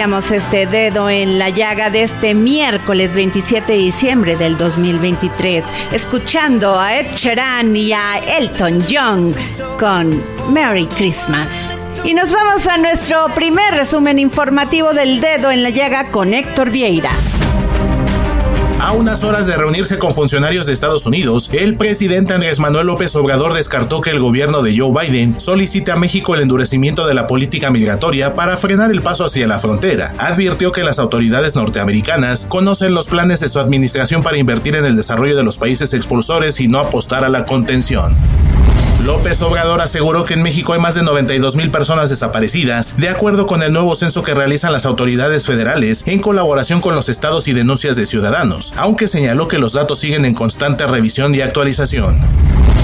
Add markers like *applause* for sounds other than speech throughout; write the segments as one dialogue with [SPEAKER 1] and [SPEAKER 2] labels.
[SPEAKER 1] este dedo en la llaga de este miércoles 27 de diciembre del 2023, escuchando a Ed Sheeran y a Elton John con Merry Christmas. Y nos vamos a nuestro primer resumen informativo del dedo en la llaga con Héctor Vieira.
[SPEAKER 2] A unas horas de reunirse con funcionarios de Estados Unidos, el presidente Andrés Manuel López Obrador descartó que el gobierno de Joe Biden solicite a México el endurecimiento de la política migratoria para frenar el paso hacia la frontera. Advirtió que las autoridades norteamericanas conocen los planes de su administración para invertir en el desarrollo de los países expulsores y no apostar a la contención. López Obrador aseguró que en México hay más de 92 mil personas desaparecidas, de acuerdo con el nuevo censo que realizan las autoridades federales en colaboración con los estados y denuncias de ciudadanos, aunque señaló que los datos siguen en constante revisión y actualización.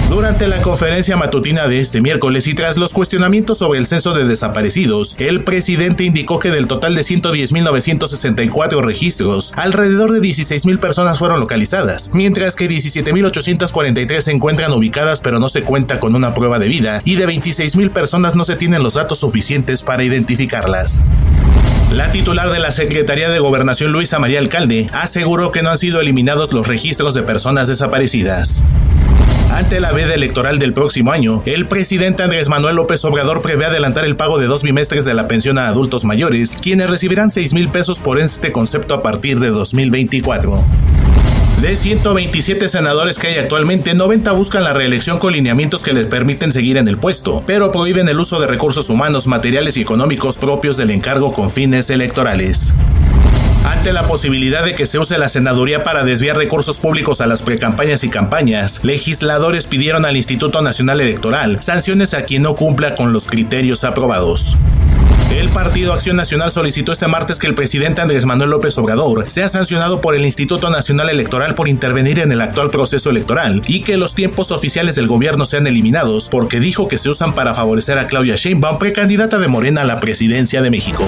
[SPEAKER 2] Durante la conferencia matutina de este miércoles y tras los cuestionamientos sobre el censo de desaparecidos, el presidente indicó que del total de 110.964 registros, alrededor de 16.000 personas fueron localizadas, mientras que 17.843 se encuentran ubicadas pero no se cuenta con una prueba de vida y de 26.000 personas no se tienen los datos suficientes para identificarlas. La titular de la Secretaría de Gobernación, Luisa María Alcalde, aseguró que no han sido eliminados los registros de personas desaparecidas. Ante la veda electoral del próximo año, el presidente Andrés Manuel López Obrador prevé adelantar el pago de dos bimestres de la pensión a adultos mayores, quienes recibirán 6 mil pesos por este concepto a partir de 2024. De 127 senadores que hay actualmente, 90 buscan la reelección con lineamientos que les permiten seguir en el puesto, pero prohíben el uso de recursos humanos, materiales y económicos propios del encargo con fines electorales. Ante la posibilidad de que se use la senaduría para desviar recursos públicos a las precampañas y campañas, legisladores pidieron al Instituto Nacional Electoral sanciones a quien no cumpla con los criterios aprobados. El Partido Acción Nacional solicitó este martes que el presidente Andrés Manuel López Obrador sea sancionado por el Instituto Nacional Electoral por intervenir en el actual proceso electoral y que los tiempos oficiales del gobierno sean eliminados porque dijo que se usan para favorecer a Claudia Sheinbaum, precandidata de Morena a la presidencia de México.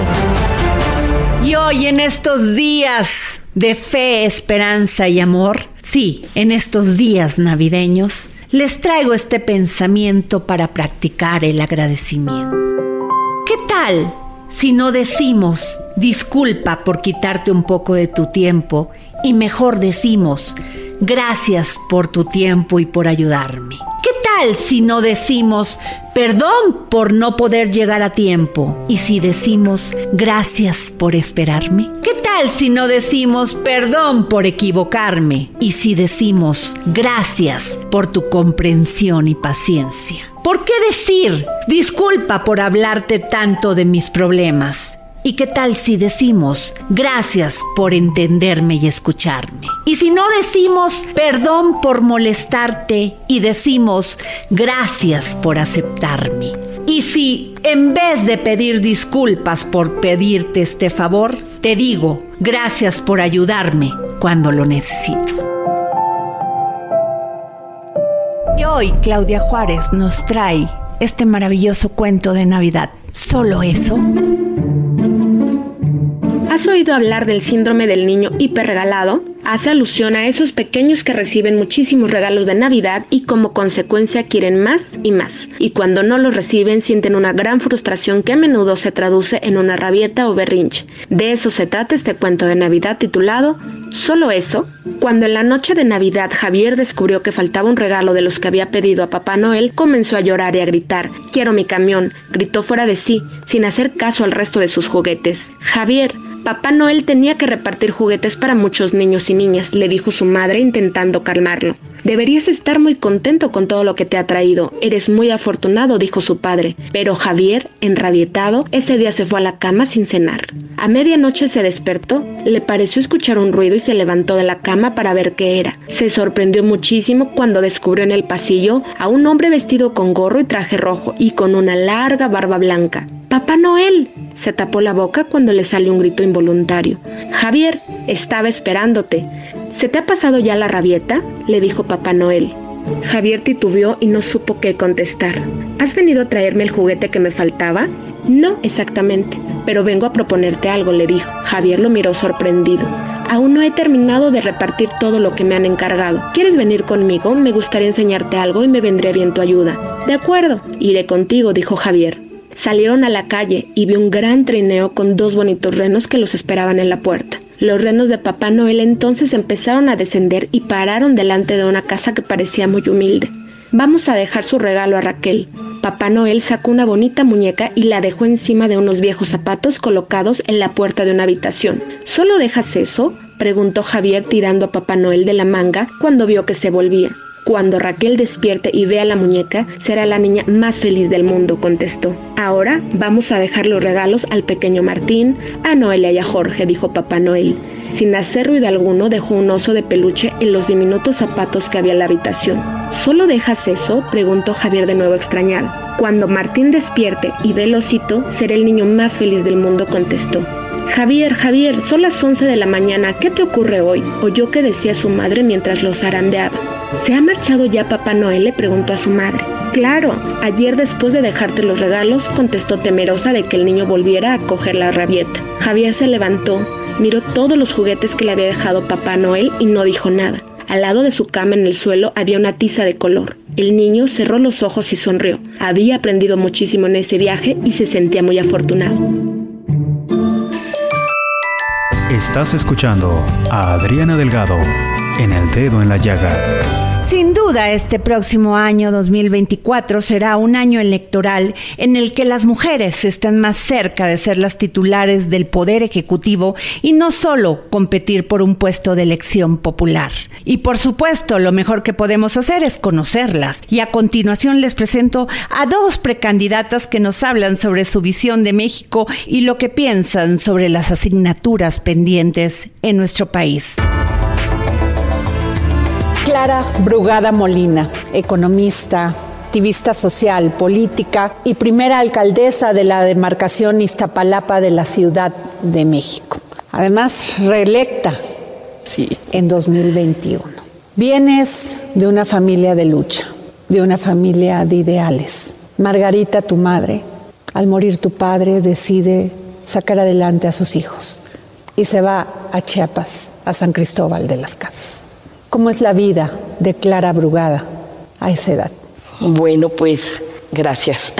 [SPEAKER 1] Y hoy en estos días de fe, esperanza y amor, sí, en estos días navideños, les traigo este pensamiento para practicar el agradecimiento. ¿Qué tal si no decimos disculpa por quitarte un poco de tu tiempo y mejor decimos gracias por tu tiempo y por ayudarme? ¿Qué si no decimos perdón por no poder llegar a tiempo y si decimos gracias por esperarme? ¿Qué tal si no decimos perdón por equivocarme y si decimos gracias por tu comprensión y paciencia? ¿Por qué decir disculpa por hablarte tanto de mis problemas? ¿Y qué tal si decimos gracias por entenderme y escucharme? Y si no decimos perdón por molestarte y decimos gracias por aceptarme. Y si en vez de pedir disculpas por pedirte este favor, te digo gracias por ayudarme cuando lo necesito. Y hoy Claudia Juárez nos trae este maravilloso cuento de Navidad. ¿Solo eso?
[SPEAKER 3] ¿Has oído hablar del síndrome del niño hiperregalado? Hace alusión a esos pequeños que reciben muchísimos regalos de Navidad y como consecuencia quieren más y más. Y cuando no los reciben sienten una gran frustración que a menudo se traduce en una rabieta o berrinche. De eso se trata este cuento de Navidad titulado ¿Solo eso? Cuando en la noche de Navidad Javier descubrió que faltaba un regalo de los que había pedido a Papá Noel, comenzó a llorar y a gritar, quiero mi camión, gritó fuera de sí, sin hacer caso al resto de sus juguetes. Javier, Papá Noel tenía que repartir juguetes para muchos niños y niñas, le dijo su madre intentando calmarlo. Deberías estar muy contento con todo lo que te ha traído. Eres muy afortunado, dijo su padre. Pero Javier, enrabietado, ese día se fue a la cama sin cenar. A medianoche se despertó, le pareció escuchar un ruido y se levantó de la cama para ver qué era. Se sorprendió muchísimo cuando descubrió en el pasillo a un hombre vestido con gorro y traje rojo y con una larga barba blanca. Papá Noel. Se tapó la boca cuando le salió un grito involuntario. Javier, estaba esperándote. ¿Se te ha pasado ya la rabieta? le dijo Papá Noel. Javier titubeó y no supo qué contestar. ¿Has venido a traerme el juguete que me faltaba? No exactamente, pero vengo a proponerte algo, le dijo. Javier lo miró sorprendido. Aún no he terminado de repartir todo lo que me han encargado. ¿Quieres venir conmigo? Me gustaría enseñarte algo y me vendría bien tu ayuda. De acuerdo, iré contigo, dijo Javier. Salieron a la calle y vio un gran trineo con dos bonitos renos que los esperaban en la puerta. Los renos de Papá Noel entonces empezaron a descender y pararon delante de una casa que parecía muy humilde. Vamos a dejar su regalo a Raquel. Papá Noel sacó una bonita muñeca y la dejó encima de unos viejos zapatos colocados en la puerta de una habitación. ¿Solo dejas eso? preguntó Javier tirando a Papá Noel de la manga cuando vio que se volvía. Cuando Raquel despierte y vea la muñeca, será la niña más feliz del mundo, contestó. Ahora vamos a dejar los regalos al pequeño Martín, a Noelia y a Jorge, dijo Papá Noel. Sin hacer ruido alguno, dejó un oso de peluche en los diminutos zapatos que había en la habitación. ¿Solo dejas eso? preguntó Javier de nuevo extrañado. Cuando Martín despierte y ve el osito, será el niño más feliz del mundo, contestó. Javier, Javier, son las 11 de la mañana, ¿qué te ocurre hoy? oyó que decía su madre mientras los zarandeaba. ¿Se ha marchado ya Papá Noel? le preguntó a su madre. Claro, ayer después de dejarte los regalos, contestó temerosa de que el niño volviera a coger la rabieta. Javier se levantó, miró todos los juguetes que le había dejado Papá Noel y no dijo nada. Al lado de su cama en el suelo había una tiza de color. El niño cerró los ojos y sonrió. Había aprendido muchísimo en ese viaje y se sentía muy afortunado.
[SPEAKER 4] Estás escuchando a Adriana Delgado en El Dedo en la Llaga.
[SPEAKER 1] Duda, este próximo año 2024 será un año electoral en el que las mujeres están más cerca de ser las titulares del poder ejecutivo y no solo competir por un puesto de elección popular. Y por supuesto, lo mejor que podemos hacer es conocerlas. Y a continuación les presento a dos precandidatas que nos hablan sobre su visión de México y lo que piensan sobre las asignaturas pendientes en nuestro país. Clara Brugada Molina, economista, activista social, política y primera alcaldesa de la demarcación Iztapalapa de la Ciudad de México. Además, reelecta en 2021. Vienes de una familia de lucha, de una familia de ideales. Margarita, tu madre, al morir tu padre, decide sacar adelante a sus hijos y se va a Chiapas, a San Cristóbal de las Casas. ¿Cómo es la vida de Clara Brugada a esa edad?
[SPEAKER 5] Bueno, pues gracias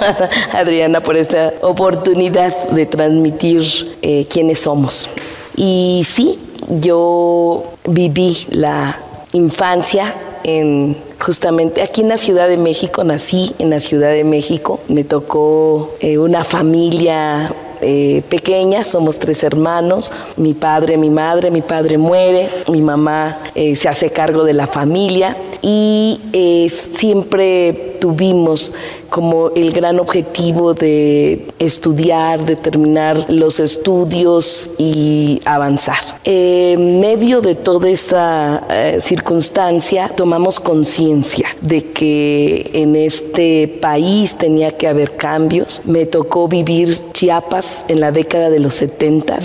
[SPEAKER 5] *laughs* Adriana por esta oportunidad de transmitir eh, quiénes somos. Y sí, yo viví la infancia en justamente aquí en la Ciudad de México, nací en la Ciudad de México, me tocó eh, una familia eh, pequeña, somos tres hermanos, mi padre, mi madre, mi padre muere, mi mamá eh, se hace cargo de la familia y siempre tuvimos como el gran objetivo de estudiar, de terminar los estudios y avanzar. En medio de toda esa eh, circunstancia, tomamos conciencia de que en este país tenía que haber cambios. Me tocó vivir Chiapas en la década de los 70,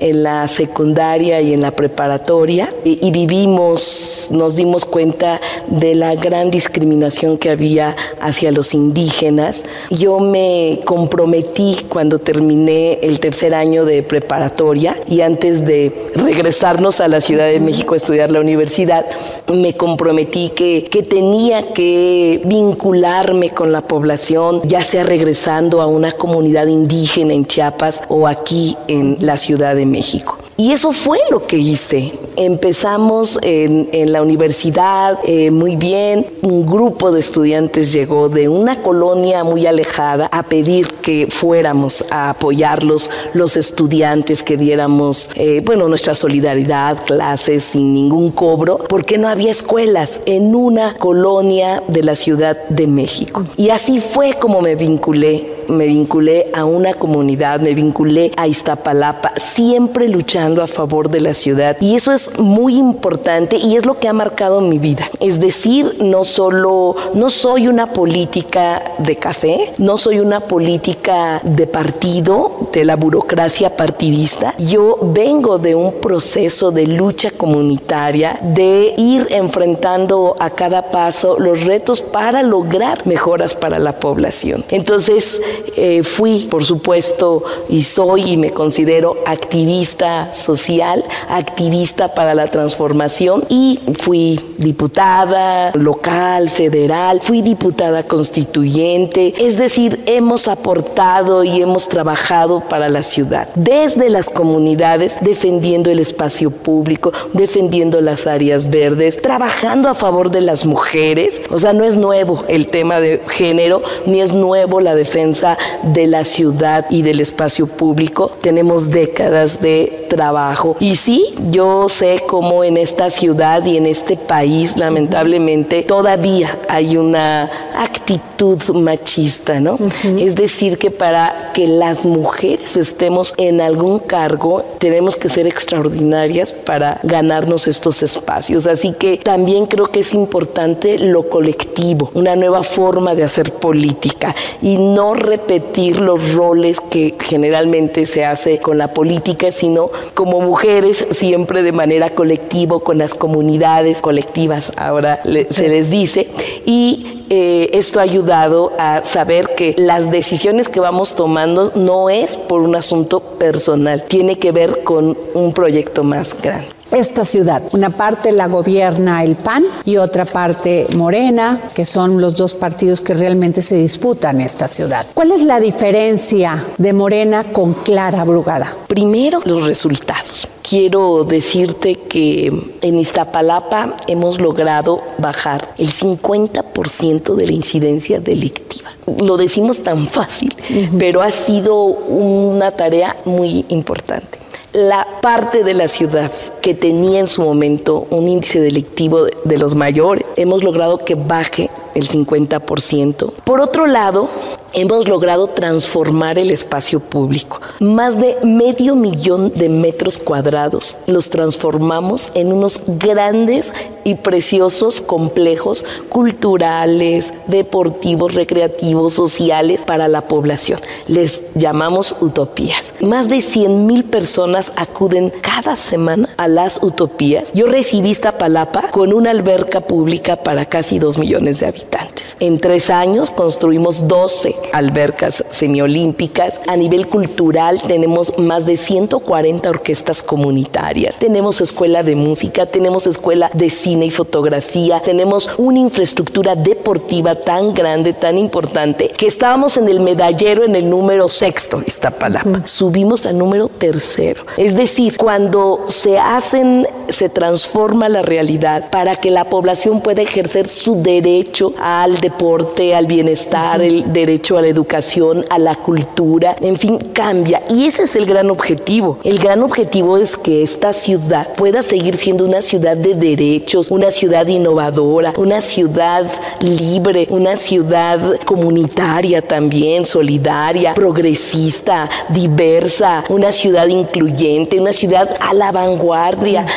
[SPEAKER 5] en la secundaria y en la preparatoria, y, y vivimos, nos dimos cuenta de la gran discriminación que había hacia los indígenas yo me comprometí cuando terminé el tercer año de preparatoria y antes de regresarnos a la Ciudad de México a estudiar la universidad, me comprometí que, que tenía que vincularme con la población, ya sea regresando a una comunidad indígena en Chiapas o aquí en la Ciudad de México. Y eso fue lo que hice. Empezamos en, la universidad eh, muy bien. Un grupo de estudiantes llegó de una colonia muy alejada a pedir que fuéramos a apoyarlos, los estudiantes, que diéramos, eh, bueno, nuestra solidaridad, clases sin ningún cobro, porque no había escuelas en una colonia de la Ciudad de México. Y así fue como me vinculé me vinculé a una comunidad, me vinculé a Iztapalapa, siempre luchando a favor de la ciudad. Y eso es muy importante y es lo que ha marcado mi vida. Es decir, no solo, no soy una política de café, no soy una política de partido, de la burocracia partidista. Yo vengo de un proceso de lucha comunitaria, de ir enfrentando a cada paso los retos para lograr mejoras para la población. Entonces, eh, fui, por supuesto, y soy y me considero activista social, activista para la transformación y fui diputada local, federal, fui diputada constituyente, es decir, hemos aportado y hemos trabajado para la ciudad, desde las comunidades, defendiendo el espacio público, defendiendo las áreas verdes, trabajando a favor de las mujeres, o sea, no es nuevo el tema de género, ni es nuevo la defensa de la ciudad y del espacio público. Tenemos décadas de trabajo. Y sí, yo sé cómo en esta ciudad y en este país, lamentablemente, todavía hay una actitud machista, ¿no? Es decir, que para que las mujeres estemos en algún cargo, tenemos que ser extraordinarias para ganarnos estos espacios. Así que también creo que es importante lo colectivo, una nueva forma de hacer política y no repetir los roles que generalmente se hace con la política, sino como mujeres siempre de manera colectiva, con las comunidades colectivas, ahora se les dice, y eh, esto ha ayudado a saber que las decisiones que vamos tomando no es por un asunto personal, tiene que ver con un proyecto más grande
[SPEAKER 1] esta ciudad. Una parte la gobierna el PAN y otra parte Morena, que son los dos partidos que realmente se disputan esta ciudad. ¿Cuál es la diferencia de Morena con Clara Brugada?
[SPEAKER 5] Primero, los resultados. Quiero decirte que en Iztapalapa hemos logrado bajar el 50% de la incidencia delictiva. Lo decimos tan fácil, pero ha sido una tarea muy importante la parte de la ciudad que tenía en su momento un índice delictivo de los mayores, hemos logrado que baje el 50%. Por otro lado, hemos logrado transformar el espacio público. Más de medio millón de metros cuadrados los transformamos en unos grandes y preciosos complejos culturales, deportivos, recreativos, sociales para la población. Les llamamos utopías. Más de 100 mil personas acuden cada semana a las utopías, yo recibí Iztapalapa con una alberca pública para casi dos millones de habitantes. En tres años construimos 12 albercas semiolímpicas. A nivel cultural tenemos más de 140 orquestas comunitarias. Tenemos escuela de música, tenemos escuela de cine y fotografía, tenemos una infraestructura deportiva tan grande, tan importante, que estábamos en el medallero en el número sexto, Iztapalapa. Subimos al número tercero. Es decir, cuando se hacen, se transforma la realidad para que la población pueda ejercer su derecho al deporte, al bienestar, el derecho a la educación, a la cultura, en fin, cambia. Y ese es el gran objetivo. El gran objetivo es que esta ciudad pueda seguir siendo una ciudad de derechos, una ciudad innovadora, una ciudad libre, una ciudad comunitaria también, solidaria, progresista, diversa, una ciudad incluyente, una ciudad a la vanguardia,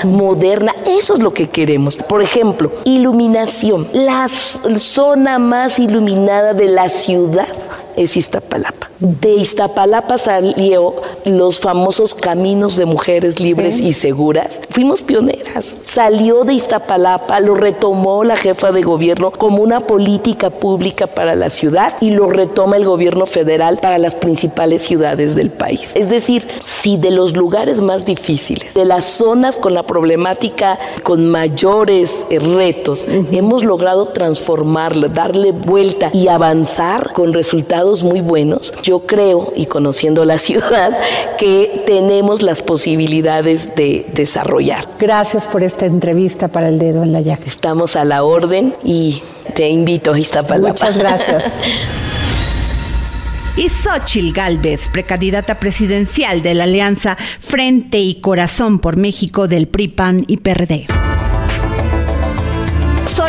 [SPEAKER 5] moderna. Eso es lo que queremos. Por ejemplo, iluminación. La zona más iluminada de la ciudad es Iztapalapa. De Iztapalapa salió los famosos caminos de mujeres libres y seguras. Fuimos pioneras. Salió de Iztapalapa, lo retomó la jefa de gobierno como una política pública para la ciudad y lo retoma el gobierno federal para las principales ciudades del país. Es decir, si de los lugares más difíciles, de las zonas con la problemática con mayores eh, retos, hemos logrado transformarla, darle vuelta y avanzar con resultados muy buenos, yo creo, y conociendo la *laughs* ciudad, que tenemos las posibilidades de desarrollar.
[SPEAKER 6] Gracias por esta entrevista para el dedo en la llaga.
[SPEAKER 5] Estamos a la orden y te invito a Iztapalapa.
[SPEAKER 6] Muchas gracias. *laughs*
[SPEAKER 1] y Xochil Gálvez, precandidata presidencial de la Alianza Frente y Corazón por México del PRI-PAN y PRD.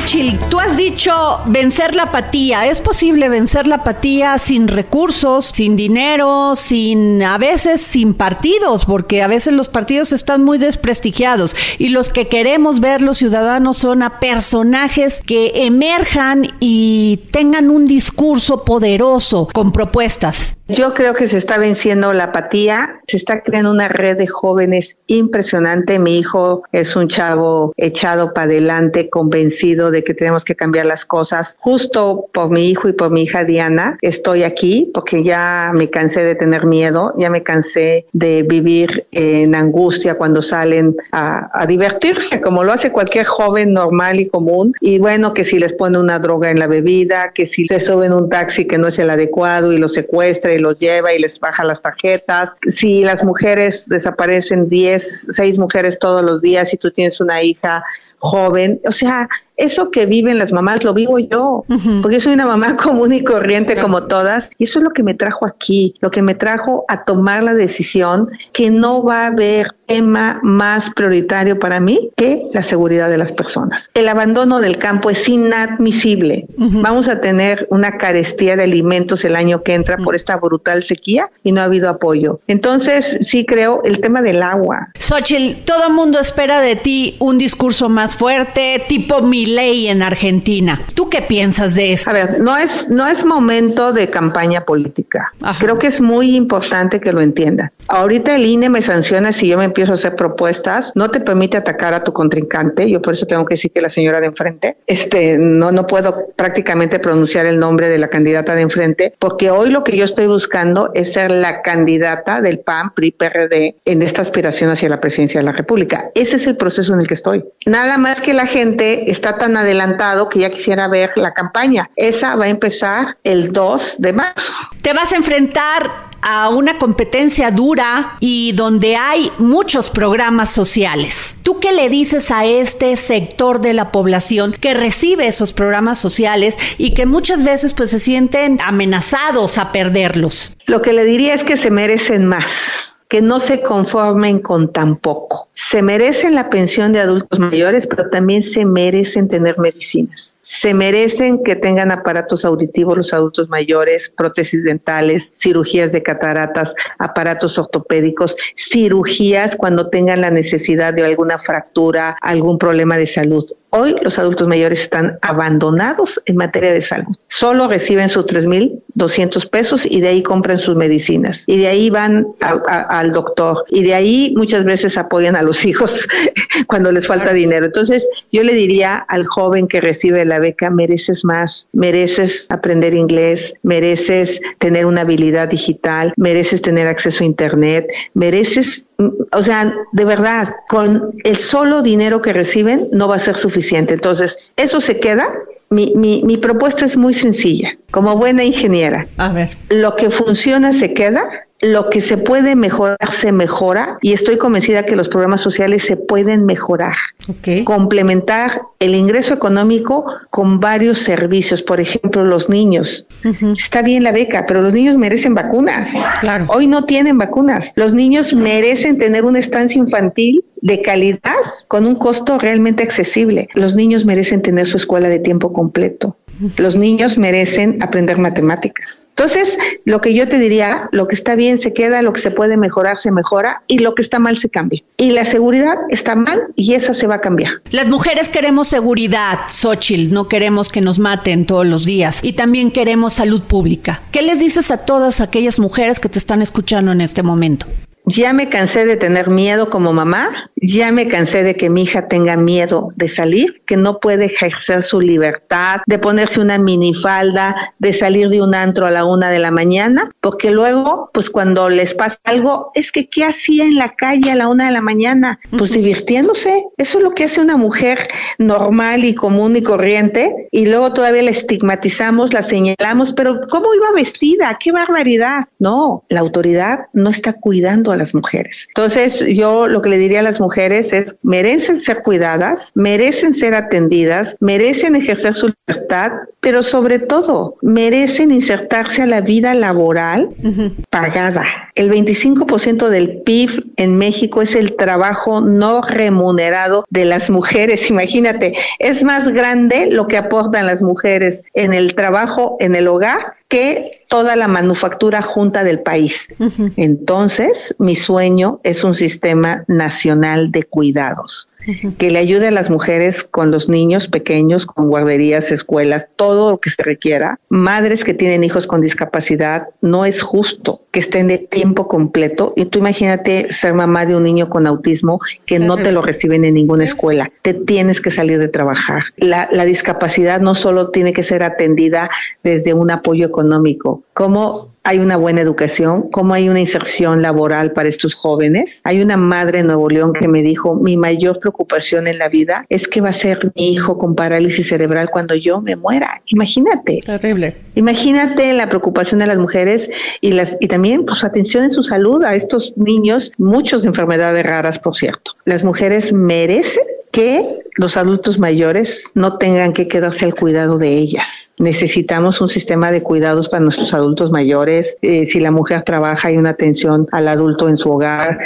[SPEAKER 1] Xochitl, tú has dicho vencer la apatía. ¿Es posible vencer la apatía sin recursos, sin dinero, sin a veces sin partidos? Porque a veces los partidos están muy desprestigiados y los que queremos ver los ciudadanos son a personajes que emerjan y tengan un discurso poderoso con propuestas.
[SPEAKER 7] Yo creo que se está venciendo la apatía, se está creando una red de jóvenes impresionante. Mi hijo es un chavo echado para adelante, convencido de que tenemos que cambiar las cosas. Justo por mi hijo y por mi hija Diana estoy aquí porque ya me cansé de tener miedo, ya me cansé de vivir en angustia cuando salen a, divertirse, como lo hace cualquier joven normal y común. Y bueno, que si les pone una droga en la bebida, que si se suben un taxi que no es el adecuado y lo secuestra y los lleva y les baja las tarjetas. Si las mujeres desaparecen 10, 6 mujeres todos los días y tú tienes una hija joven, o sea, eso que viven las mamás lo vivo yo, porque yo soy una mamá *laughs* común y corriente como todas, y eso es lo que me trajo aquí, lo que me trajo a tomar la decisión que no va a haber tema más prioritario para mí que la seguridad de las personas. El abandono del campo es inadmisible. Vamos a tener una carestía de alimentos el año que entra por esta brutal sequía y no ha habido apoyo. Entonces, sí creo el tema del agua.
[SPEAKER 1] Xochitl, todo el mundo espera de ti un discurso más fuerte, tipo mi ley en Argentina. ¿Tú qué piensas de eso?
[SPEAKER 7] A ver, no es, no es momento de campaña política. Creo que es muy importante que lo entiendan. Ahorita el INE me sanciona si yo me empiezo a hacer propuestas, no te permite atacar a tu contrincante. Yo por eso tengo que decir que la señora de enfrente, este, no, no puedo prácticamente pronunciar el nombre de la candidata de enfrente, porque hoy lo que yo estoy buscando es ser la candidata del PAN, PRI, PRD en esta aspiración hacia la presidencia de la República. Ese es el proceso en el que estoy. Nada más que la gente está tan adelantado que ya quisiera ver la campaña. Esa va a empezar el 2 de marzo.
[SPEAKER 1] Te vas a enfrentar a una competencia dura y donde hay muchos programas sociales. ¿Tú qué le dices a este sector de la población que recibe esos programas sociales y que muchas veces pues se sienten amenazados a perderlos?
[SPEAKER 7] Lo que le diría es que se merecen más que no se conformen con tan poco. Se merecen la pensión de adultos mayores, pero también se merecen tener medicinas. Se merecen que tengan aparatos auditivos los adultos mayores, prótesis dentales, cirugías de cataratas, aparatos ortopédicos, cirugías cuando tengan la necesidad de alguna fractura, algún problema de salud. Hoy los adultos mayores están abandonados en materia de salud. Solo reciben sus 3.200 pesos y de ahí compran sus medicinas. Y de ahí van al doctor. Y de ahí muchas veces apoyan a los hijos *laughs* cuando les falta dinero. Entonces, yo le diría al joven que recibe la beca, mereces más, mereces aprender inglés, mereces tener una habilidad digital, mereces tener acceso a Internet, mereces, o sea, de verdad, con el solo dinero que reciben no va a ser suficiente. Entonces, eso se queda mi, mi, mi, propuesta es muy sencilla. Como buena ingeniera,
[SPEAKER 1] a ver.
[SPEAKER 7] lo que funciona se queda lo que se puede mejorar se mejora y estoy convencida que los programas sociales se pueden mejorar.
[SPEAKER 1] Okay.
[SPEAKER 7] Complementar el ingreso económico con varios servicios, por ejemplo, los niños. Uh -huh. Está bien la beca, pero los niños merecen vacunas.
[SPEAKER 1] Claro.
[SPEAKER 7] Hoy no tienen vacunas. Los niños merecen tener una estancia infantil de calidad con un costo realmente accesible. Los niños merecen tener su escuela de tiempo completo. Los niños merecen aprender matemáticas. Entonces, lo que yo te diría, lo que está bien se queda, lo que se puede mejorar se mejora y lo que está mal se cambia. Y la seguridad está mal y esa se va a cambiar.
[SPEAKER 1] Las mujeres queremos seguridad, Xochitl, no queremos que nos maten todos los días y también queremos salud pública. ¿Qué les dices a todas aquellas mujeres que te están escuchando en este momento?
[SPEAKER 7] Ya me cansé de tener miedo como mamá, ya me cansé de que mi hija tenga miedo de salir, que no puede ejercer su libertad, de ponerse una minifalda, de salir de un antro a la una de la mañana, porque luego, pues cuando les pasa algo, es que ¿qué hacía en la calle a la una de la mañana? Pues divirtiéndose. Eso es lo que hace una mujer normal y común y corriente, y luego todavía la estigmatizamos, la señalamos, pero ¿cómo iba vestida? ¡Qué barbaridad! No, la autoridad no está cuidando a las mujeres. Entonces, yo lo que le diría a las mujeres es, merecen ser cuidadas, merecen ser atendidas, merecen ejercer su libertad, pero sobre todo, merecen insertarse a la vida laboral uh -huh. pagada. El 25% del PIB en México es el trabajo no remunerado de las mujeres. *laughs* Imagínate, es más grande lo que aportan las mujeres en el trabajo en el hogar que toda la manufactura junta del país. Uh -huh. Entonces, mi sueño es un sistema nacional de cuidados. Que le ayude a las mujeres con los niños pequeños, con guarderías, escuelas, todo lo que se requiera. Madres que tienen hijos con discapacidad, no es justo que estén de tiempo completo. Y tú imagínate ser mamá de un niño con autismo que no te lo reciben en ninguna escuela. Te tienes que salir de trabajar. La, la discapacidad no solo tiene que ser atendida desde un apoyo económico, como hay una buena educación, cómo hay una inserción laboral para estos jóvenes. Hay una madre en Nuevo León que me dijo, mi mayor preocupación en la vida es que va a ser mi hijo con parálisis cerebral cuando yo me muera. Imagínate.
[SPEAKER 1] Terrible.
[SPEAKER 7] Imagínate la preocupación de las mujeres y, las, y también pues atención en su salud a estos niños, muchos de enfermedades raras, por cierto. Las mujeres merecen que los adultos mayores no tengan que quedarse al cuidado de ellas. Necesitamos un sistema de cuidados para nuestros adultos mayores. Eh, si la mujer trabaja, hay una atención al adulto en su hogar,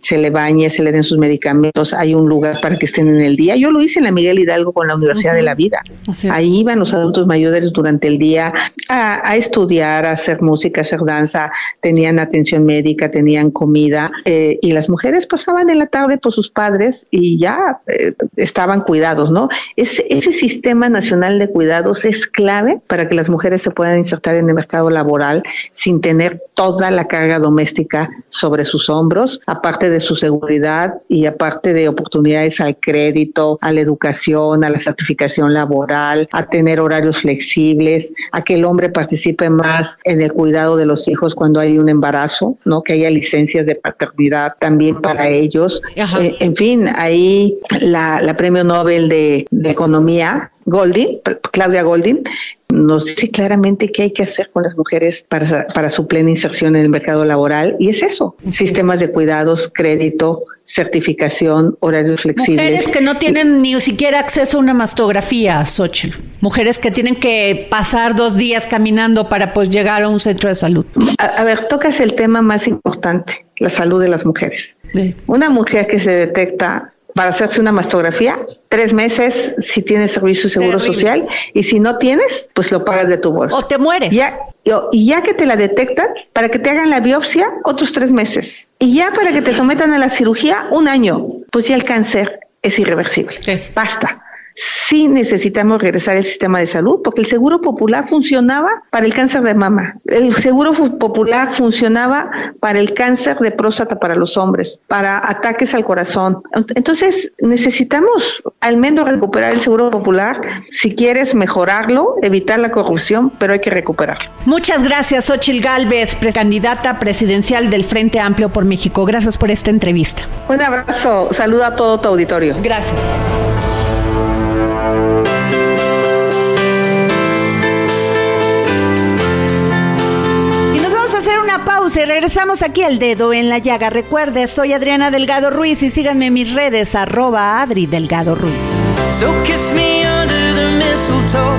[SPEAKER 7] se le bañe, se le den sus medicamentos, hay un lugar para que estén en el día. Yo lo hice en la Miguel Hidalgo con la Universidad uh -huh. de la Vida. Ahí iban los adultos mayores durante el día a, a, estudiar, a hacer música, a hacer danza, tenían atención médica, tenían comida eh, y las mujeres pasaban en la tarde por sus padres y ya eh, estaban cuidados, ¿no? Ese, ese sistema nacional de cuidados es clave para que las mujeres se puedan insertar en el mercado laboral sin tener toda la carga doméstica sobre sus hombros, aparte de su seguridad y aparte de oportunidades al crédito, a la educación, a la certificación laboral, a tener horarios flexibles, a que el hombre participe más en el cuidado de los hijos cuando hay un embarazo, ¿no? Que haya licencias de paternidad también para ellos. Eh, en fin, ahí la, la premio Nobel de, de Economía, Goldin, Claudia Goldin, nos dice claramente qué hay que hacer con las mujeres para, para su plena inserción en el mercado laboral y es eso, sistemas de cuidados, crédito, certificación, horarios flexibles.
[SPEAKER 1] Mujeres que no tienen ni siquiera acceso a una mastografía, Xochitl. Mujeres que tienen que pasar dos días caminando para pues llegar a un centro de salud.
[SPEAKER 7] A, a ver, tocas el tema más importante, la salud de las mujeres. Sí. Una mujer que se detecta para hacerse una mastografía, tres meses si tienes servicio de seguro Terrible. social y si no tienes, pues lo pagas de tu bolsa.
[SPEAKER 1] O te mueres.
[SPEAKER 7] Ya, y ya que te la detectan, para que te hagan la biopsia, otros tres meses. Y ya para que te sometan a la cirugía, un año. Pues ya el cáncer es irreversible. Sí. Basta. Sí necesitamos regresar al sistema de salud, porque el seguro popular funcionaba para el cáncer de mama, el seguro popular funcionaba para el cáncer de próstata para los hombres, para ataques al corazón. Entonces necesitamos al menos recuperar el seguro popular, si quieres mejorarlo, evitar la corrupción, pero hay que recuperarlo.
[SPEAKER 1] Muchas gracias, Xochil Gálvez, candidata presidencial del Frente Amplio por México. Gracias por esta entrevista.
[SPEAKER 7] Un abrazo, saluda a todo tu auditorio.
[SPEAKER 1] Gracias. Pausa y regresamos aquí al dedo en la llaga. Recuerde, soy Adriana Delgado Ruiz y síganme en mis redes, arroba Adri Delgado Ruiz. So kiss me under the mistletoe,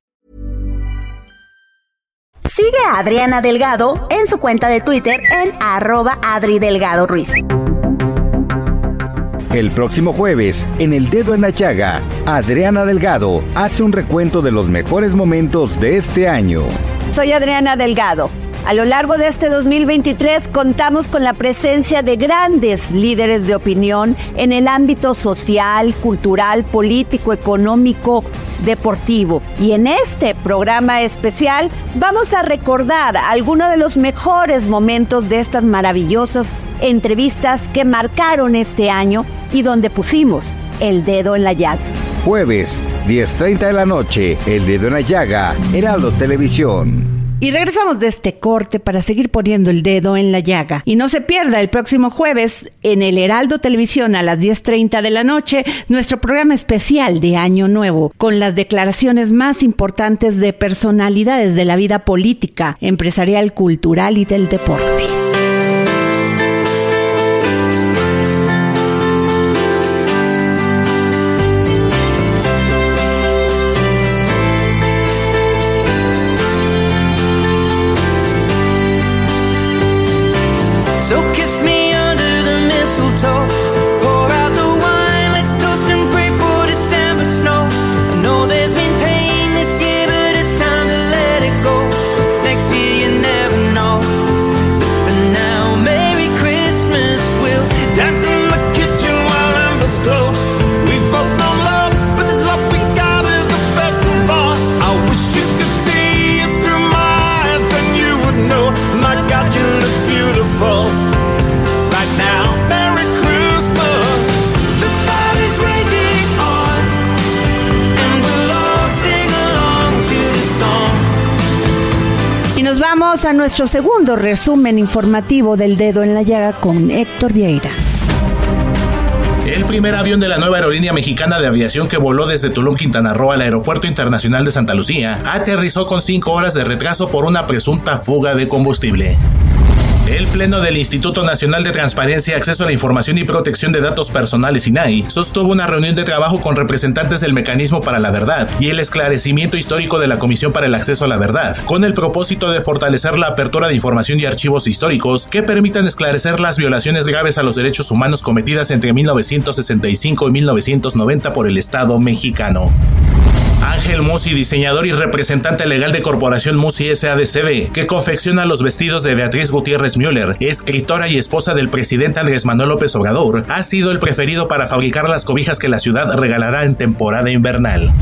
[SPEAKER 8] Sigue a Adriana Delgado en su cuenta de Twitter en arroba Adri Delgado Ruiz.
[SPEAKER 9] El próximo jueves, en El Dedo en la Chaga, Adriana Delgado hace un recuento de los mejores momentos de este año.
[SPEAKER 1] Soy Adriana Delgado. A lo largo de este 2023 contamos con la presencia de grandes líderes de opinión en el ámbito social, cultural, político, económico, deportivo. Y en este programa especial vamos a recordar algunos de los mejores momentos de estas maravillosas entrevistas que marcaron este año y donde pusimos el dedo en la llaga.
[SPEAKER 9] Jueves, 10.30 de la noche, el dedo en la llaga, Heraldo Televisión.
[SPEAKER 1] Y regresamos de este corte para seguir poniendo el dedo en la llaga. Y no se pierda el próximo jueves en el Heraldo Televisión a las 10.30 de la noche nuestro programa especial de Año Nuevo con las declaraciones más importantes de personalidades de la vida política, empresarial, cultural y del deporte. A nuestro segundo resumen informativo del dedo en la llaga con Héctor Vieira.
[SPEAKER 2] El primer avión de la nueva aerolínea mexicana de aviación que voló desde Tulum, Quintana Roo al Aeropuerto Internacional de Santa Lucía aterrizó con cinco horas de retraso por una presunta fuga de combustible. El Pleno del Instituto Nacional de Transparencia, Acceso a la Información y Protección de Datos Personales, INAI, sostuvo una reunión de trabajo con representantes del Mecanismo para la Verdad y el esclarecimiento histórico de la Comisión para el Acceso a la Verdad, con el propósito de fortalecer la apertura de información y archivos históricos que permitan esclarecer las violaciones graves a los derechos humanos cometidas entre 1965 y 1990 por el Estado mexicano. Ángel Musi, diseñador y representante legal de Corporación Musi SADCB, que confecciona los vestidos de Beatriz Gutiérrez Müller, escritora y esposa del presidente Andrés Manuel López Obrador, ha sido el preferido para fabricar las cobijas que la ciudad regalará en temporada invernal.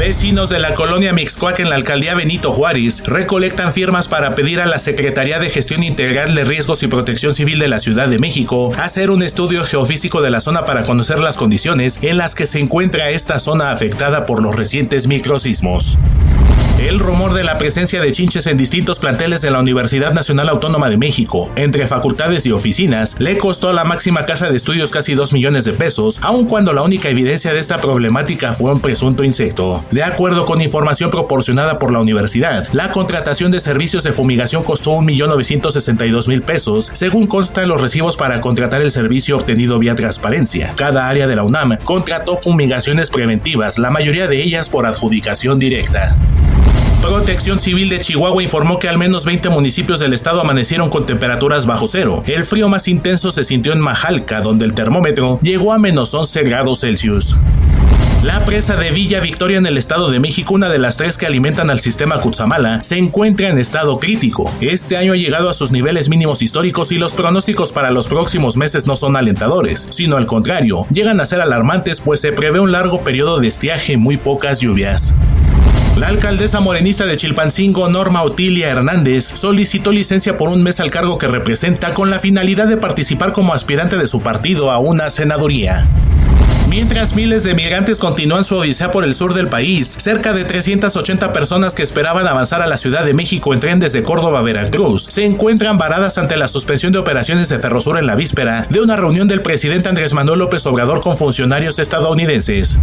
[SPEAKER 2] Vecinos de la colonia Mixcoac en la alcaldía Benito Juárez recolectan firmas para pedir a la Secretaría de Gestión Integral de Riesgos y Protección Civil de la Ciudad de México hacer un estudio geofísico de la zona para conocer las condiciones en las que se encuentra esta zona afectada por los recientes microsismos. El rumor de la presencia de chinches en distintos planteles de la Universidad Nacional Autónoma de México, entre facultades y oficinas, le costó a la máxima casa de estudios casi 2 millones de pesos, aun cuando la única evidencia de esta problemática fue un presunto insecto. De acuerdo con información proporcionada por la universidad, la contratación de servicios de fumigación costó 1.962.000 pesos, según consta en los recibos para contratar el servicio obtenido vía transparencia. Cada área de la UNAM contrató fumigaciones preventivas, la mayoría de ellas por adjudicación directa. Protección Civil de Chihuahua informó que al menos 20 municipios del estado amanecieron con temperaturas bajo cero. El frío más intenso se sintió en Majalca, donde el termómetro llegó a menos 11 grados Celsius. La presa de Villa Victoria en el Estado de México, una de las tres que alimentan al sistema Cutzamala, se encuentra en estado crítico. Este año ha llegado a sus niveles mínimos históricos y los pronósticos para los próximos meses no son alentadores, sino al contrario, llegan a ser alarmantes pues se prevé un largo periodo de estiaje y muy pocas lluvias. La alcaldesa morenista de Chilpancingo, Norma Otilia Hernández, solicitó licencia por un mes al cargo que representa con la finalidad de participar como aspirante de su partido a una senaduría. Mientras miles de migrantes continúan su odisea por el sur del país, cerca de 380 personas que esperaban avanzar a la Ciudad de México en tren desde Córdoba a Veracruz se encuentran varadas ante la suspensión de operaciones de Ferrosur en la víspera de una reunión del presidente Andrés Manuel López Obrador con funcionarios estadounidenses.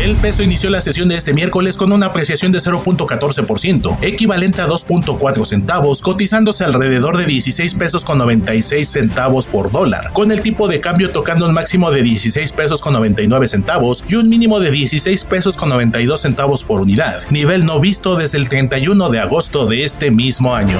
[SPEAKER 2] El peso inició la sesión de este miércoles con una apreciación de 0.14%, equivalente a 2.4 centavos, cotizándose alrededor de 16 pesos con 96 centavos por dólar, con el tipo de cambio tocando un máximo de 16 pesos con 99 centavos y un mínimo de 16 pesos con 92 centavos por unidad, nivel no visto desde el 31 de agosto de este mismo año.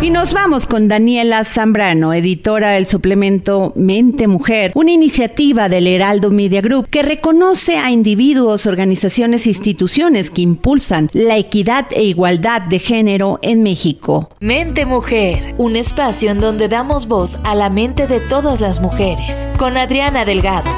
[SPEAKER 1] Y nos vamos con Daniela Zambrano, editora del suplemento Mente Mujer, una iniciativa del Heraldo Media Group que reconoce a individuos, organizaciones e instituciones que impulsan la equidad e igualdad de género en México.
[SPEAKER 10] Mente Mujer, un espacio en donde damos voz a la mente de todas las mujeres, con Adriana Delgado.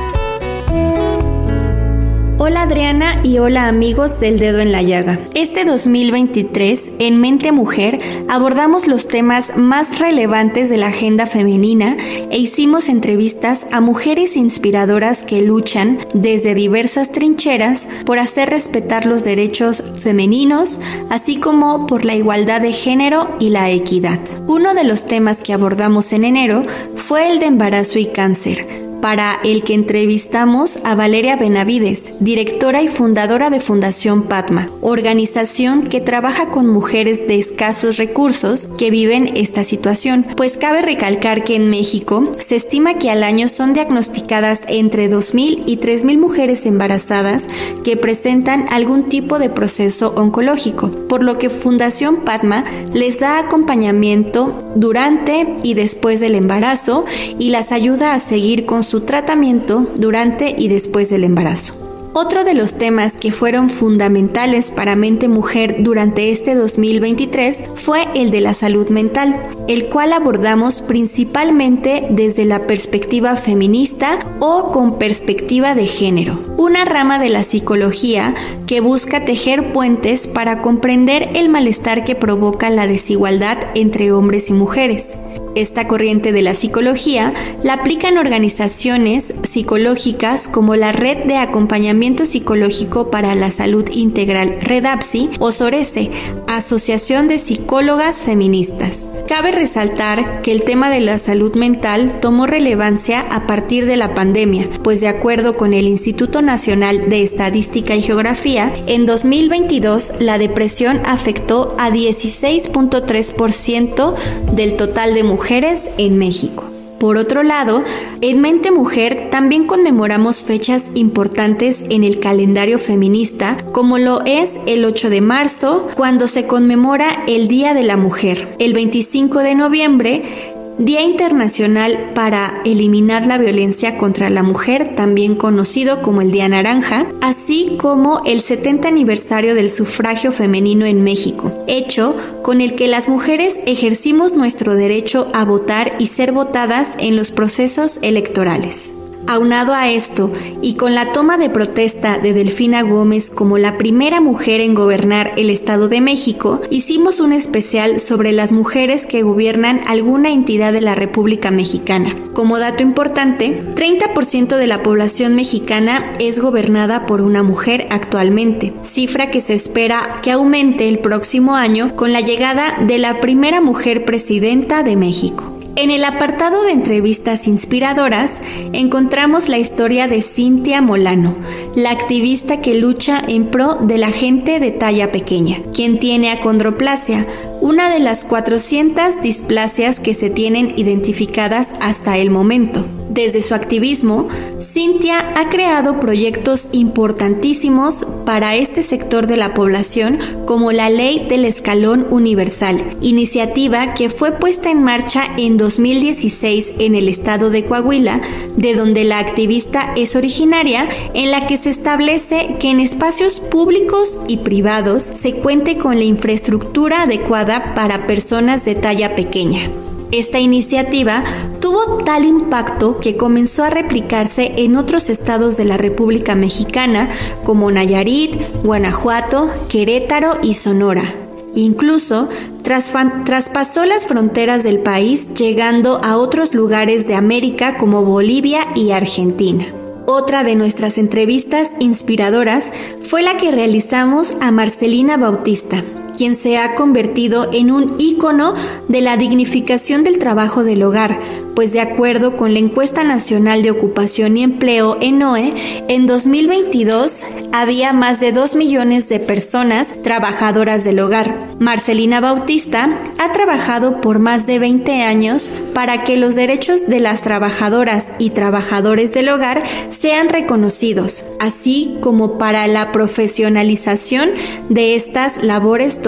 [SPEAKER 11] Hola Adriana y hola amigos del dedo en la llaga. Este 2023 en Mente Mujer abordamos los temas más relevantes de la agenda femenina e hicimos entrevistas a mujeres inspiradoras que luchan desde diversas trincheras por hacer respetar los derechos femeninos, así como por la igualdad de género y la equidad. Uno de los temas que abordamos en enero fue el de embarazo y cáncer para el que entrevistamos a Valeria Benavides, directora y fundadora de Fundación Patma, organización que trabaja con mujeres de escasos recursos que viven esta situación. Pues cabe recalcar que en México se estima que al año son diagnosticadas entre 2.000 y 3.000 mujeres embarazadas que presentan algún tipo de proceso oncológico, por lo que Fundación Patma les da acompañamiento durante y después del embarazo y las ayuda a seguir con su tratamiento durante y después del embarazo. Otro de los temas que fueron fundamentales para Mente Mujer durante este 2023 fue el de la salud mental, el cual abordamos principalmente desde la perspectiva feminista o con perspectiva de género, una rama de la psicología que busca tejer puentes para comprender el malestar que provoca la desigualdad entre hombres y mujeres. Esta corriente de la psicología la aplican organizaciones psicológicas como la Red de Acompañamiento Psicológico para la Salud Integral REDAPSI o SORESE, Asociación de Psicólogas Feministas. Cabe resaltar que el tema de la salud mental tomó relevancia a partir de la pandemia, pues de acuerdo con el Instituto Nacional de Estadística y Geografía, en 2022 la depresión afectó a 16.3% del total de mujeres mujeres en México. Por otro lado, en Mente Mujer también conmemoramos fechas importantes en el calendario feminista, como lo es el 8 de marzo, cuando se conmemora el Día de la Mujer, el 25 de noviembre, Día Internacional para Eliminar la Violencia contra la Mujer, también conocido como el Día Naranja, así como el 70 aniversario del sufragio femenino en México, hecho con el que las mujeres ejercimos nuestro derecho a votar y ser votadas en los procesos electorales. Aunado a esto, y con la toma de protesta de Delfina Gómez como la primera mujer en gobernar el Estado de México, hicimos un especial sobre las mujeres que gobiernan alguna entidad de la República Mexicana. Como dato importante, 30% de la población mexicana es gobernada por una mujer actualmente, cifra que se espera que aumente el próximo año con la llegada de la primera mujer presidenta de México. En el apartado de entrevistas inspiradoras encontramos la historia de Cintia Molano, la activista que lucha en pro de la gente de talla pequeña, quien tiene acondroplasia, una de las 400 displasias que se tienen identificadas hasta el momento. Desde su activismo, Cintia ha creado proyectos importantísimos para este sector de la población como la Ley del Escalón Universal, iniciativa que fue puesta en marcha en 2016 en el estado de Coahuila, de donde la activista es originaria, en la que se establece que en espacios públicos y privados se cuente con la infraestructura adecuada para personas de talla pequeña. Esta iniciativa tuvo tal impacto que comenzó a replicarse en otros estados de la República Mexicana como Nayarit, Guanajuato, Querétaro y Sonora. Incluso traspasó las fronteras del país llegando a otros lugares de América como Bolivia y Argentina. Otra de nuestras entrevistas inspiradoras fue la que realizamos a Marcelina Bautista, quien se ha convertido en un ícono de la dignificación del trabajo del hogar, pues de acuerdo con la encuesta nacional de ocupación y empleo ENOE, en 2022 había más de 2 millones de personas trabajadoras del hogar. Marcelina Bautista ha trabajado por más de 20 años para que los derechos de las trabajadoras y trabajadores del hogar sean reconocidos, así como para la profesionalización de estas labores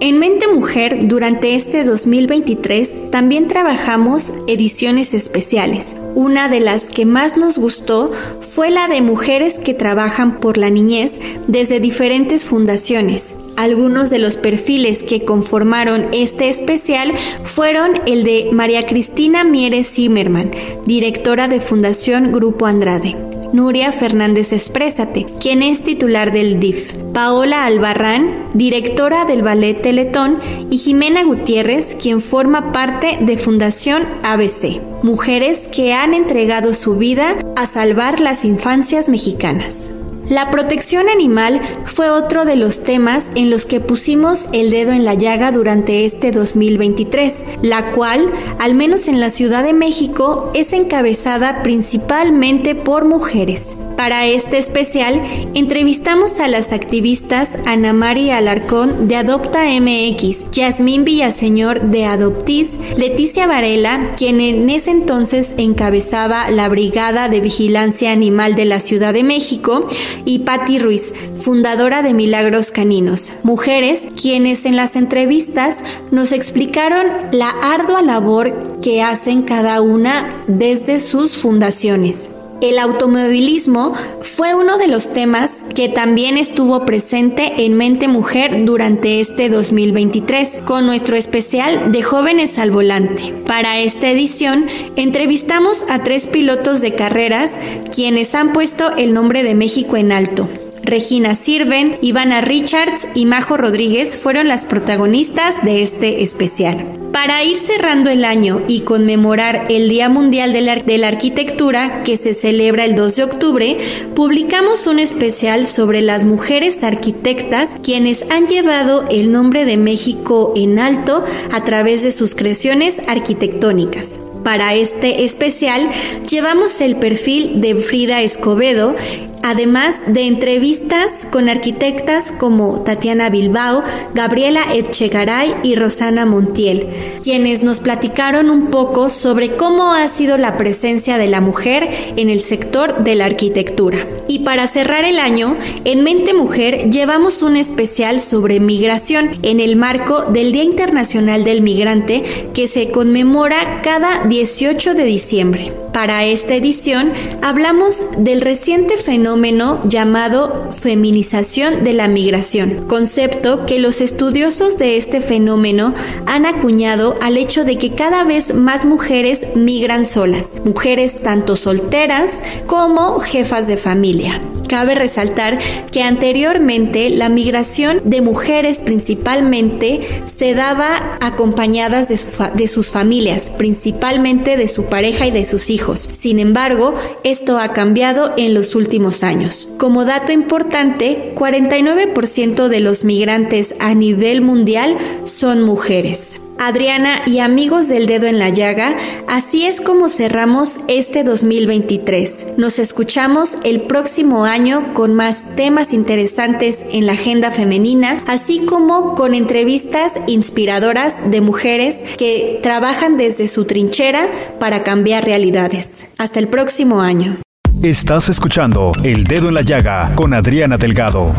[SPEAKER 11] En Mente Mujer, durante este 2023, también trabajamos ediciones especiales. Una de las que más nos gustó fue la de mujeres que trabajan por la niñez desde diferentes fundaciones. Algunos de los perfiles que conformaron este especial fueron el de María Cristina Mieres Zimmerman, directora de Fundación Grupo Andrade. Nuria Fernández Exprésate, quien es titular del DIF, Paola Albarrán, directora del Ballet Teletón, y Jimena Gutiérrez, quien forma parte de Fundación ABC, mujeres que han entregado su vida a salvar las infancias mexicanas. La protección animal fue otro de los temas en los que pusimos el dedo en la llaga durante este 2023, la cual, al menos en la Ciudad de México, es encabezada principalmente por mujeres. Para este especial, entrevistamos a las activistas Ana María Alarcón de Adopta MX, Yasmín Villaseñor de Adoptis, Leticia Varela, quien en ese entonces encabezaba la Brigada de Vigilancia Animal de la Ciudad de México, y Patti Ruiz, fundadora de Milagros Caninos, mujeres quienes en las entrevistas nos explicaron la ardua labor que hacen cada una desde sus fundaciones. El automovilismo fue uno de los temas que también estuvo presente en Mente Mujer durante este 2023 con nuestro especial de jóvenes al volante. Para esta edición entrevistamos a tres pilotos de carreras quienes han puesto el nombre de México en alto. Regina Sirven, Ivana Richards y Majo Rodríguez fueron las protagonistas de este especial. Para ir cerrando el año y conmemorar el Día Mundial de la, de la, Arquitectura que se celebra el 2 de octubre, publicamos un especial sobre las mujeres arquitectas quienes han llevado el nombre de México en alto a través de sus creaciones arquitectónicas. Para este especial llevamos el perfil de Frida Escobedo, además de entrevistas con arquitectas como Tatiana Bilbao, Gabriela Etchegaray y Rosana Montiel, quienes nos platicaron un poco sobre cómo ha sido la presencia de la mujer en el sector de la arquitectura. Y para cerrar el año, en Mente Mujer llevamos un especial sobre migración en el marco del Día Internacional del Migrante que se conmemora cada 18 de diciembre. Para esta edición hablamos del reciente fenómeno llamado feminización de la migración, concepto que los estudiosos de este fenómeno han acuñado al hecho de que cada vez más mujeres migran solas, mujeres tanto solteras como jefas de familia. Cabe resaltar que anteriormente la migración de mujeres principalmente se daba acompañadas de, sus familias, principalmente de su pareja y de sus hijos. Sin embargo, esto ha cambiado en los últimos años. Como dato importante, 49% de los migrantes a nivel mundial son mujeres. Adriana y amigos del dedo en la llaga, así es como cerramos este 2023. Nos escuchamos el próximo año con más temas interesantes en la agenda femenina, así como con entrevistas inspiradoras de mujeres que trabajan desde su trinchera para cambiar realidades. Hasta el próximo año.
[SPEAKER 4] Estás escuchando El Dedo en la Llaga con Adriana Delgado.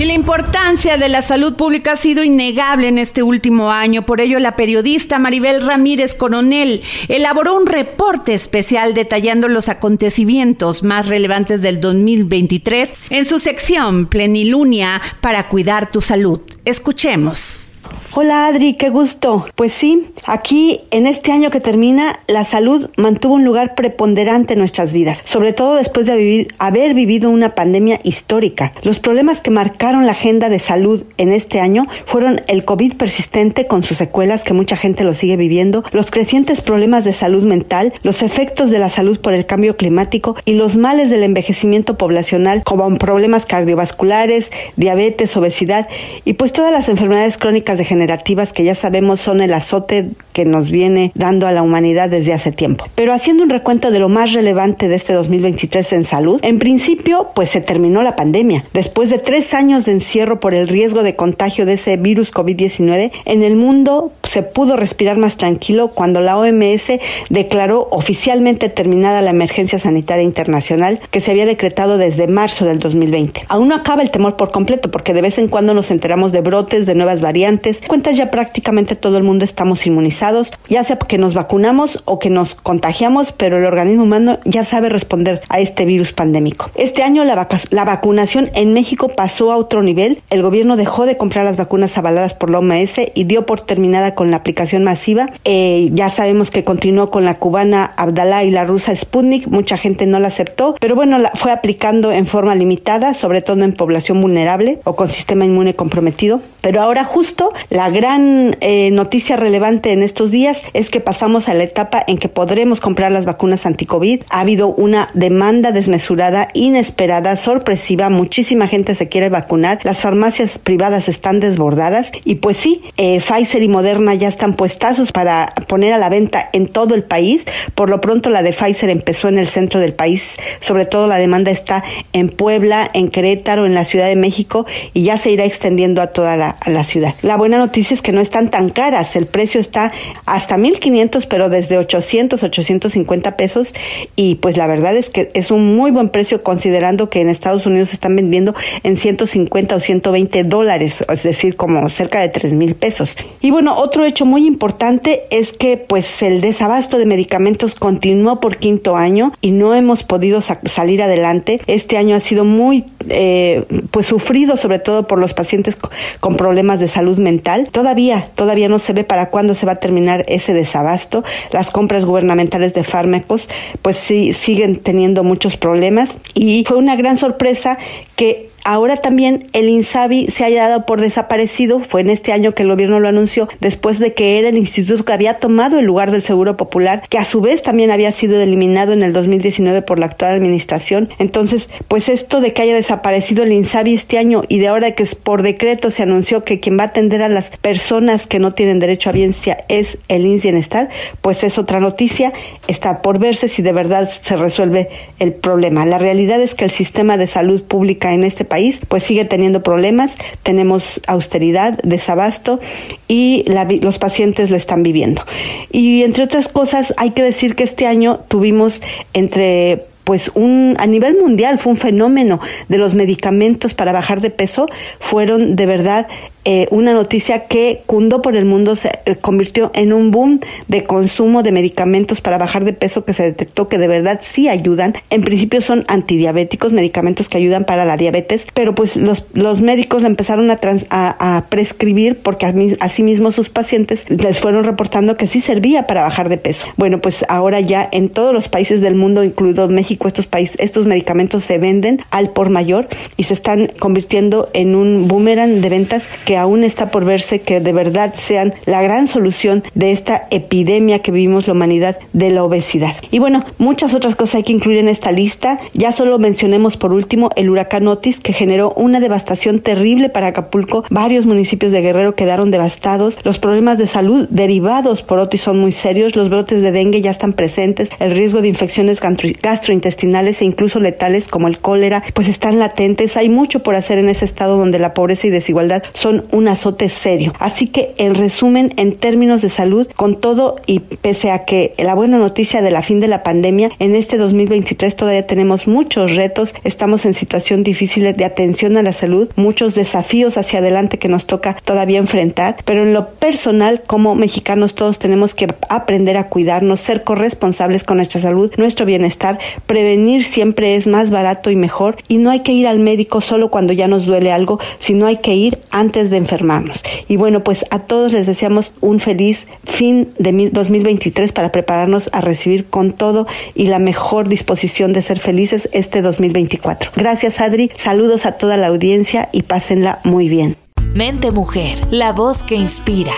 [SPEAKER 1] Y la importancia de la salud pública ha sido innegable en este último año. Por ello, la periodista Maribel Ramírez Coronel elaboró un reporte especial detallando los acontecimientos más relevantes del 2023 en su sección Plenilunia para cuidar tu salud. Escuchemos.
[SPEAKER 12] Hola Adri, qué gusto. Pues sí, aquí en este año que termina, la salud mantuvo un lugar preponderante en nuestras vidas, sobre todo después de haber vivido una pandemia histórica. Los problemas que marcaron la agenda de salud en este año fueron el COVID persistente con sus secuelas que mucha gente lo sigue viviendo, los crecientes problemas de salud mental, los efectos de la salud por el cambio climático y los males del envejecimiento poblacional como problemas cardiovasculares, diabetes, obesidad y pues todas las enfermedades crónicas de generativas que ya sabemos son el azote que nos viene dando a la humanidad desde hace tiempo. Pero haciendo un recuento de lo más relevante de este 2023 en salud, en principio pues se terminó la pandemia. Después de tres años de encierro por el riesgo de contagio de ese virus COVID-19, en el mundo se pudo respirar más tranquilo cuando la OMS declaró oficialmente terminada la emergencia sanitaria internacional que se había decretado desde marzo del 2020. Aún no acaba el temor por completo porque de vez en cuando nos enteramos de brotes de nuevas variantes. Cuentas ya prácticamente todo el mundo estamos inmunizados, ya sea que nos vacunamos o que nos contagiamos, pero el organismo humano ya sabe responder a este virus pandémico. Este año la, la vacunación en México pasó a otro nivel. El gobierno dejó de comprar las vacunas avaladas por la OMS y dio por terminada con la aplicación masiva. Eh, ya sabemos que continuó con la cubana Abdalá y la rusa Sputnik. Mucha gente no la aceptó, pero bueno, la fue aplicando en forma limitada, sobre todo en población vulnerable o con sistema inmune comprometido. Pero ahora justo la gran eh, noticia relevante en estos días es que pasamos a la etapa en que podremos comprar las vacunas anti-COVID. Ha habido una demanda desmesurada, inesperada, sorpresiva. Muchísima gente se quiere vacunar. Las farmacias privadas están desbordadas y pues sí, eh, Pfizer y Moderna ya están puestazos para poner a la venta en todo el país. Por lo pronto la de Pfizer empezó en el centro del país, sobre todo la demanda está en Puebla, en Querétaro, en la Ciudad de México y ya se irá extendiendo a toda la, la ciudad. La buena noticia es que no están tan caras, el precio está hasta 1500, pero desde 800, 850 pesos y pues la verdad es que es un muy buen precio considerando que en Estados Unidos están vendiendo en 150 o 120 dólares, es decir, como cerca de 3 mil pesos. Y bueno, otro hecho muy importante es que pues el desabasto de medicamentos continuó por quinto año y no hemos podido salir adelante. Este año ha sido muy eh, pues sufrido sobre todo por los pacientes con problemas de salud mental. Todavía, todavía no se ve para cuándo se va a terminar ese desabasto. Las compras gubernamentales de fármacos pues sí siguen teniendo muchos problemas y fue una gran sorpresa que Ahora también el INSABI se haya dado por desaparecido, fue en este año que el gobierno lo anunció, después de que era el instituto que había tomado el lugar del Seguro Popular, que a su vez también había sido eliminado en el 2019 por la actual administración. Entonces, pues esto de que haya desaparecido el INSABI este año y de ahora que es por decreto se anunció que quien va a atender a las personas que no tienen derecho a bienestar es el INS Bienestar, pues es otra noticia, está por verse si de verdad se resuelve el problema. La realidad es que el sistema de salud pública en este país, pues sigue teniendo problemas, tenemos austeridad, desabasto y los pacientes lo están viviendo. Y entre otras cosas, hay que decir que este año tuvimos entre pues un a nivel mundial fue un fenómeno de los medicamentos para bajar de peso fueron de verdad eh, una noticia que cundó por el mundo, se eh, convirtió en un boom de consumo de medicamentos para bajar de peso que se detectó que de verdad sí ayudan. En principio son antidiabéticos, medicamentos que ayudan para la diabetes, pero pues los, los médicos lo empezaron a, a, prescribir porque asimismo sus pacientes les fueron reportando que sí servía para bajar de peso. Bueno, pues ahora ya en todos los países del mundo, incluido México, estos países, estos medicamentos se venden al por mayor y se están convirtiendo en un boomerang de ventas que aún está por verse que de verdad sean la gran solución de esta epidemia que vivimos la humanidad de la obesidad. Y bueno, muchas otras cosas hay que incluir en esta lista. Ya solo mencionemos por último el huracán Otis que generó una devastación terrible para Acapulco. Varios municipios de Guerrero quedaron devastados. Los problemas de salud derivados por Otis son muy serios. Los brotes de dengue ya están presentes. El riesgo de infecciones gastrointestinales e incluso letales como el cólera pues están latentes. Hay mucho por hacer en ese estado donde la pobreza y desigualdad son un azote serio. Así que en resumen, en términos de salud, con todo y pese a que la buena noticia de la fin de la pandemia, en este 2023 todavía tenemos muchos retos, estamos en situación difícil de atención a la salud, muchos desafíos hacia adelante que nos toca todavía enfrentar, pero en lo personal como mexicanos todos tenemos que aprender a cuidarnos, ser corresponsables con nuestra salud, nuestro bienestar, prevenir siempre es más barato y mejor y no hay que ir al médico solo cuando ya nos duele algo, sino hay que ir antes de enfermarnos. Y bueno, pues a todos les deseamos un feliz fin de 2023 para prepararnos a recibir con todo y la mejor disposición de ser felices este 2024. Gracias Adri, saludos a toda la audiencia y pásenla muy bien.
[SPEAKER 10] Mente Mujer, la voz que inspira.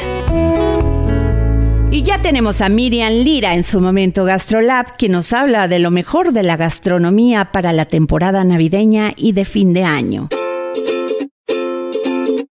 [SPEAKER 1] Y ya tenemos a Miriam Lira en su momento GastroLab, quien nos habla de lo mejor de la gastronomía para la temporada navideña y de fin de año.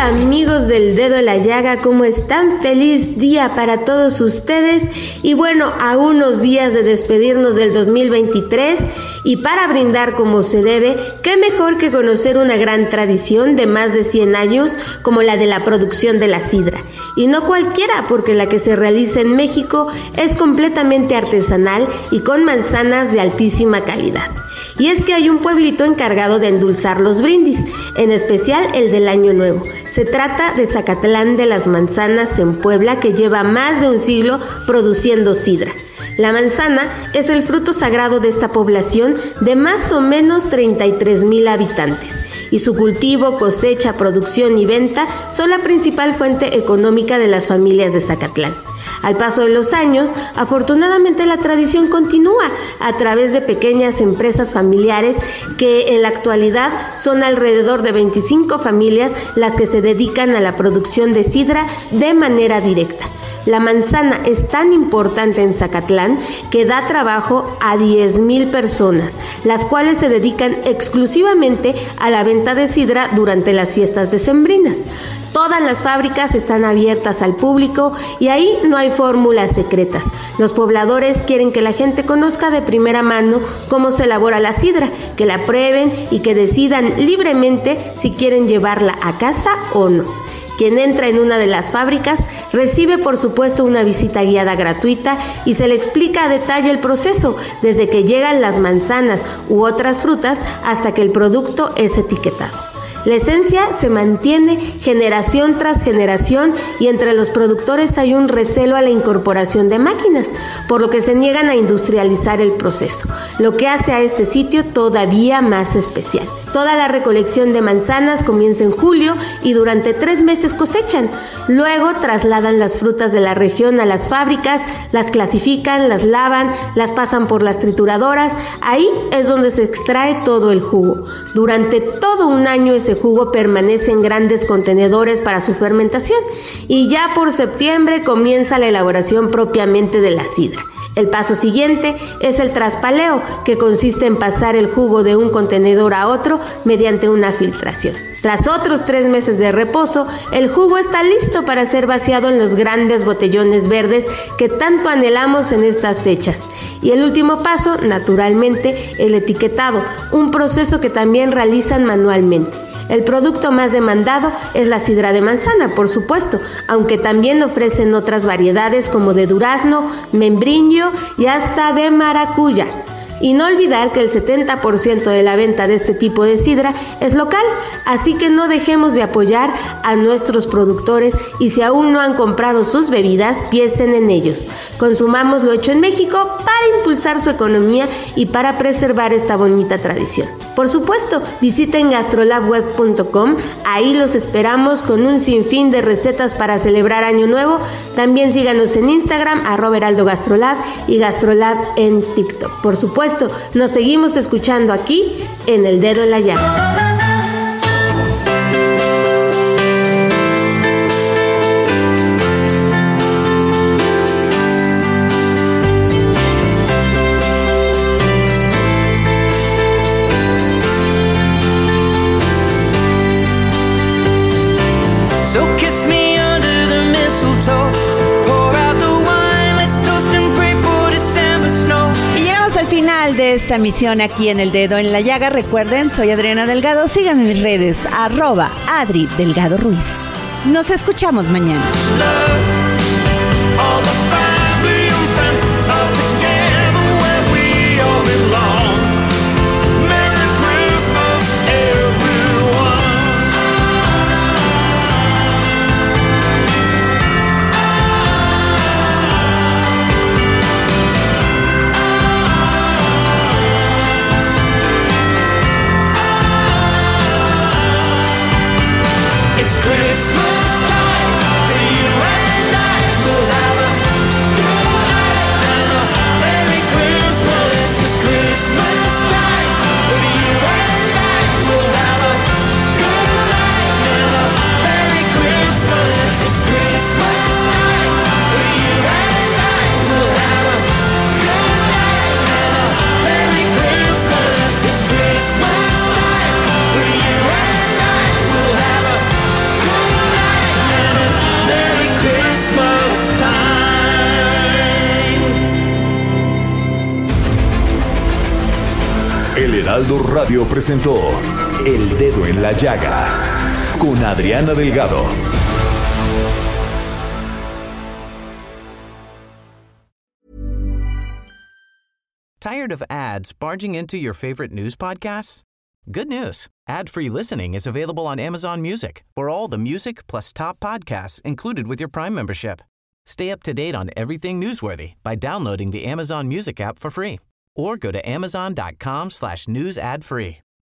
[SPEAKER 13] Amigos del dedo en la llaga, ¿cómo están? Feliz día para todos ustedes. Y bueno, a unos días de despedirnos del 2023 y para brindar como se debe, qué mejor que conocer una gran tradición de más de 100 años como la de la producción de la sidra. Y no cualquiera, porque la que se realiza en México es completamente artesanal y con manzanas de altísima calidad. Y es que hay un pueblito encargado de endulzar los brindis, en especial el del Año Nuevo. Se trata de Zacatlán de las Manzanas en Puebla, que lleva más de un siglo produciendo sidra. La manzana es el fruto sagrado de esta población de más o menos 33 mil habitantes y su cultivo, cosecha, producción y venta son la principal fuente económica de las familias de Zacatlán. Al paso de los años, afortunadamente la tradición continúa a través de pequeñas empresas familiares que en la actualidad son alrededor de 25 familias las que se dedican a la producción de sidra de manera directa. La manzana es tan importante en Zacatlán que da trabajo a 10.000 personas, las cuales se dedican exclusivamente a la venta de sidra durante las fiestas decembrinas. Todas las fábricas están abiertas al público y ahí no hay fórmulas secretas. Los pobladores quieren que la gente conozca de primera mano cómo se elabora la sidra, que la prueben y que decidan libremente si quieren llevarla a casa o no. Quien entra en una de las fábricas recibe por supuesto una visita guiada gratuita y se le explica a detalle el proceso, desde que llegan las manzanas u otras frutas hasta que el producto es etiquetado. La esencia se mantiene generación tras generación y entre los productores hay un recelo a la incorporación de máquinas, por lo que se niegan a industrializar el proceso, lo que hace a este sitio todavía más especial. Toda la recolección de manzanas comienza en julio y durante tres meses cosechan. Luego trasladan las frutas de la región a las fábricas, las clasifican, las lavan, las pasan por las trituradoras. Ahí es donde se extrae todo el jugo. Durante todo un año ese jugo permanece en grandes contenedores para su fermentación y ya por septiembre comienza la elaboración propiamente de la sidra. El paso siguiente es el traspaleo, que consiste en pasar el jugo de un contenedor a otro mediante una filtración. Tras otros tres meses de reposo, el jugo está listo para ser vaciado en los grandes botellones verdes que tanto anhelamos en estas fechas. Y el último paso, naturalmente, el etiquetado, un proceso que también realizan manualmente. El producto más demandado es la sidra de manzana, por supuesto, aunque también ofrecen otras variedades como de durazno, membrillo y hasta de maracuya. Y no olvidar que el 70% de la venta de este tipo de sidra es local, así que no dejemos de apoyar a nuestros productores y si aún no han comprado sus bebidas, piensen en ellos. Consumamos lo hecho en México para impulsar su economía y para preservar esta bonita tradición. Por supuesto, visiten gastrolabweb.com, ahí los esperamos con un sinfín de recetas para celebrar Año Nuevo. También síganos en Instagram, arroba Heraldo Gastrolab y Gastrolab en TikTok. Por supuesto, nos seguimos escuchando aquí en El Dedo en la Llaga.
[SPEAKER 14] Esta misión aquí en El Dedo en la Llaga. Recuerden, soy Adriana Delgado. Síganme mis redes, arroba Adri Delgado Ruiz. Nos escuchamos mañana.
[SPEAKER 15] Presentó El Dedo en la Llaga con Adriana Delgado.
[SPEAKER 16] Tired of ads barging into your favorite news podcasts? Good news. Ad-free listening is available on Amazon Music for all the music plus top podcasts included with your Prime membership. Stay up to date on everything newsworthy by downloading the Amazon Music app for free or go to amazon.com slash news ad free.